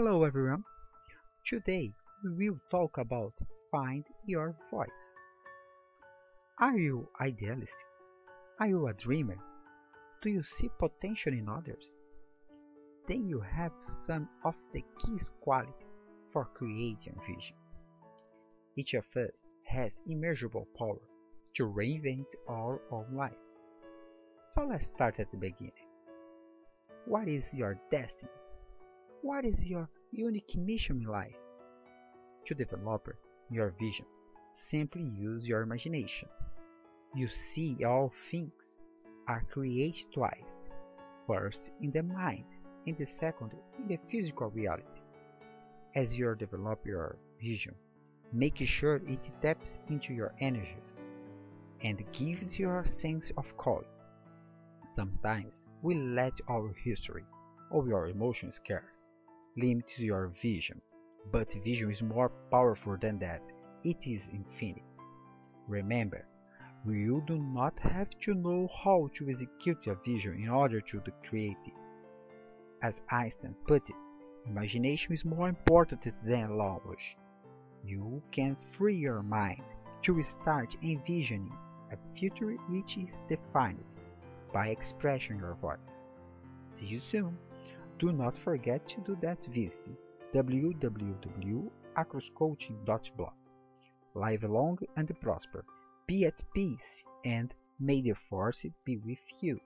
Hello everyone! Today we will talk about Find Your Voice. Are you idealistic? Are you a dreamer? Do you see potential in others? Then you have some of the key qualities for creating vision. Each of us has immeasurable power to reinvent our own lives. So let's start at the beginning. What is your destiny? What is your unique mission in life? To develop your vision, simply use your imagination. You see, all things are created twice first in the mind, and the second in the physical reality. As you develop your vision, make sure it taps into your energies and gives you a sense of calling. Sometimes we let our history or your emotions scare limits your vision, but vision is more powerful than that. It is infinite. Remember, you do not have to know how to execute your vision in order to create it. As Einstein put it, imagination is more important than language. You can free your mind to start envisioning a future which is defined by expressing your voice. See you soon! Do not forget to do that visit www.acroscoaching.blog. Live long and prosper. Be at peace and may the force be with you.